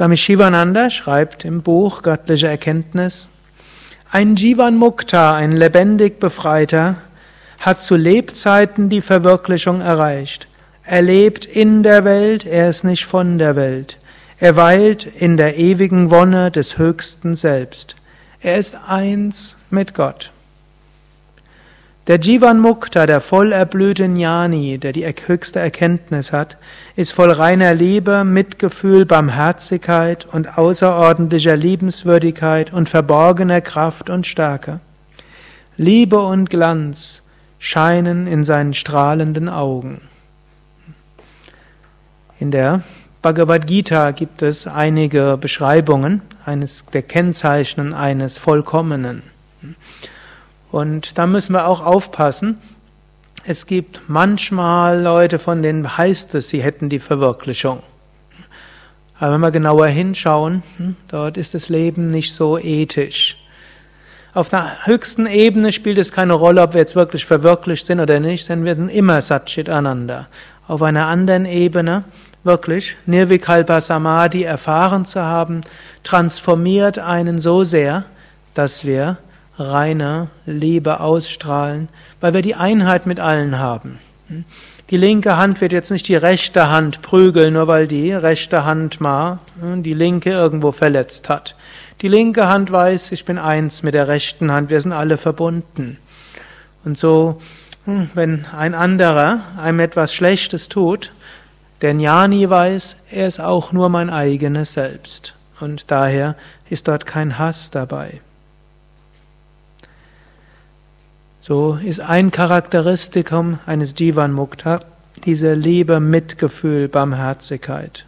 Swami Shivananda schreibt im Buch Göttliche Erkenntnis, ein Jivan Mukta, ein lebendig Befreiter, hat zu Lebzeiten die Verwirklichung erreicht. Er lebt in der Welt, er ist nicht von der Welt. Er weilt in der ewigen Wonne des Höchsten selbst. Er ist eins mit Gott. Der Jivan Mukta, der voll erblühte Jnani, der die höchste Erkenntnis hat, ist voll reiner Liebe, Mitgefühl, Barmherzigkeit und außerordentlicher Liebenswürdigkeit und verborgener Kraft und Stärke. Liebe und Glanz scheinen in seinen strahlenden Augen. In der Bhagavad Gita gibt es einige Beschreibungen eines der Kennzeichen eines Vollkommenen. Und da müssen wir auch aufpassen. Es gibt manchmal Leute, von denen heißt es, sie hätten die Verwirklichung. Aber wenn wir genauer hinschauen, hm, dort ist das Leben nicht so ethisch. Auf der höchsten Ebene spielt es keine Rolle, ob wir jetzt wirklich verwirklicht sind oder nicht, denn wir sind immer Satchit Ananda. Auf einer anderen Ebene, wirklich Nirvikalpa Samadhi erfahren zu haben, transformiert einen so sehr, dass wir reine Liebe ausstrahlen, weil wir die Einheit mit allen haben. Die linke Hand wird jetzt nicht die rechte Hand prügeln, nur weil die rechte Hand mal hm, die linke irgendwo verletzt hat. Die linke Hand weiß, ich bin eins mit der rechten Hand, wir sind alle verbunden. Und so, hm, wenn ein anderer einem etwas Schlechtes tut, der Jnani weiß, er ist auch nur mein eigenes Selbst. Und daher ist dort kein Hass dabei. So ist ein Charakteristikum eines Jivan Mukta diese Liebe, Mitgefühl, Barmherzigkeit.